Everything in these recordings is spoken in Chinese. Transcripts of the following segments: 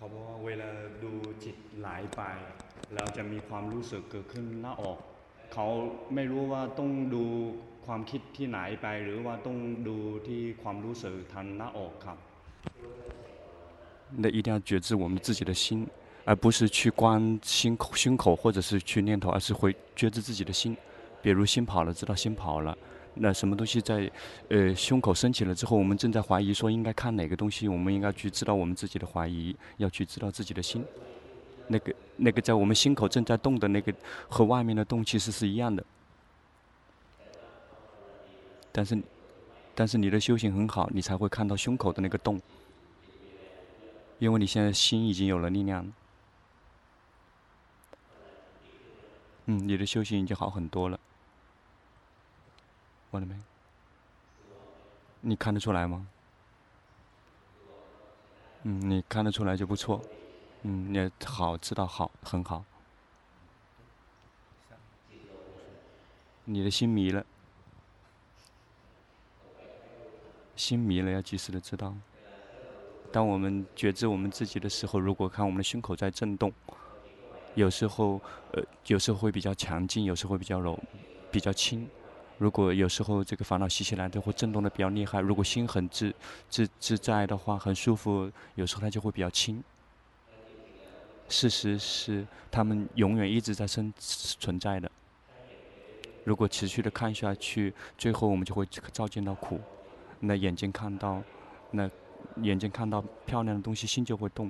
เขาบอกว่าเวลาดูจิตไหลไปแล้วจะมีความรู้สึกเกิดขึ้นหน้าอกเขาไม่รู้ว่าต้องดูความคิดที่ไหนไป หรือว่าต้องดูที่ความรู้สึกทางหน้าอกครับ那一定要觉知我们自己的心，而不是去观心口、胸口，或者是去念头，而是会觉知自己的心。比如心跑了，知道心跑了。 那什么东西在，呃，胸口升起了之后，我们正在怀疑说应该看哪个东西，我们应该去知道我们自己的怀疑，要去知道自己的心。那个那个在我们心口正在动的那个和外面的动其实是一样的。但是，但是你的修行很好，你才会看到胸口的那个动。因为你现在心已经有了力量，嗯，你的修行已经好很多了。完了没？你看得出来吗？嗯，你看得出来就不错。嗯，你好，知道好，很好。你的心迷了，心迷了，要及时的知道。当我们觉知我们自己的时候，如果看我们的胸口在震动，有时候呃，有时候会比较强劲，有时候会比较柔，比较轻。如果有时候这个烦恼袭起来，它会震动的比较厉害。如果心很自自自在的话，很舒服，有时候它就会比较轻。事实是，他们永远一直在生存在的。如果持续的看下去，最后我们就会照见到苦。那眼睛看到，那。眼睛看到漂亮的东西，心就会动；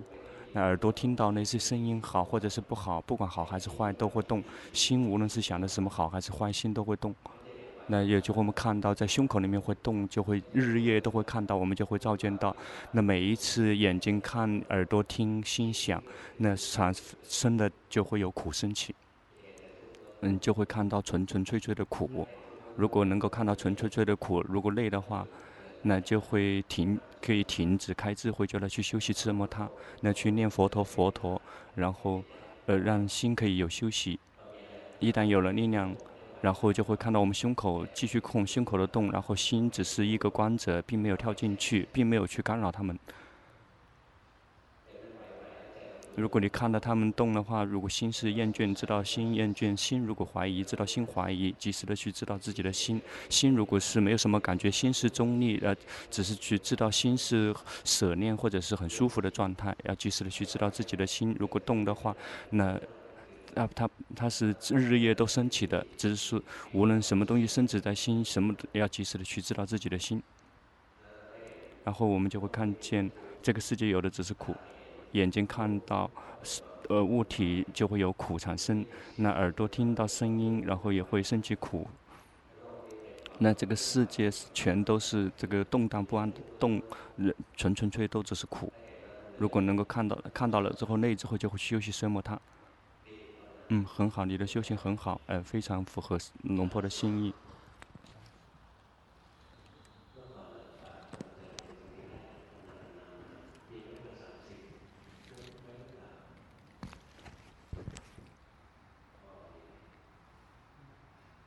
那耳朵听到那些声音，好或者是不好，不管好还是坏，都会动。心无论是想的什么好还是坏，心都会动。那也就我们看到在胸口里面会动，就会日夜都会看到，我们就会照见到。那每一次眼睛看、耳朵听、心想，那产生的就会有苦升起。嗯，就会看到纯纯粹粹的苦。如果能够看到纯粹粹的苦，如果累的话。那就会停，可以停止开智慧，就来去休息吃摩他，那去念佛陀佛陀，然后，呃，让心可以有休息。一旦有了力量，然后就会看到我们胸口继续控胸口的动，然后心只是一个观者，并没有跳进去，并没有去干扰他们。如果你看到他们动的话，如果心是厌倦，知道心厌倦；心如果怀疑，知道心怀疑，及时的去知道自己的心。心如果是没有什么感觉，心是中立，呃，只是去知道心是舍念或者是很舒服的状态，要及时的去知道自己的心。如果动的话，那啊，它它是日日夜都升起的，只是说无论什么东西升起在心，什么要及时的去知道自己的心。然后我们就会看见这个世界有的只是苦。眼睛看到，呃，物体就会有苦产生；那耳朵听到声音，然后也会升起苦。那这个世界全都是这个动荡不安的动，纯纯粹都只是苦。如果能够看到，看到了之后，那之后就会休息奢摩他。嗯，很好，你的修行很好，呃，非常符合龙婆的心意。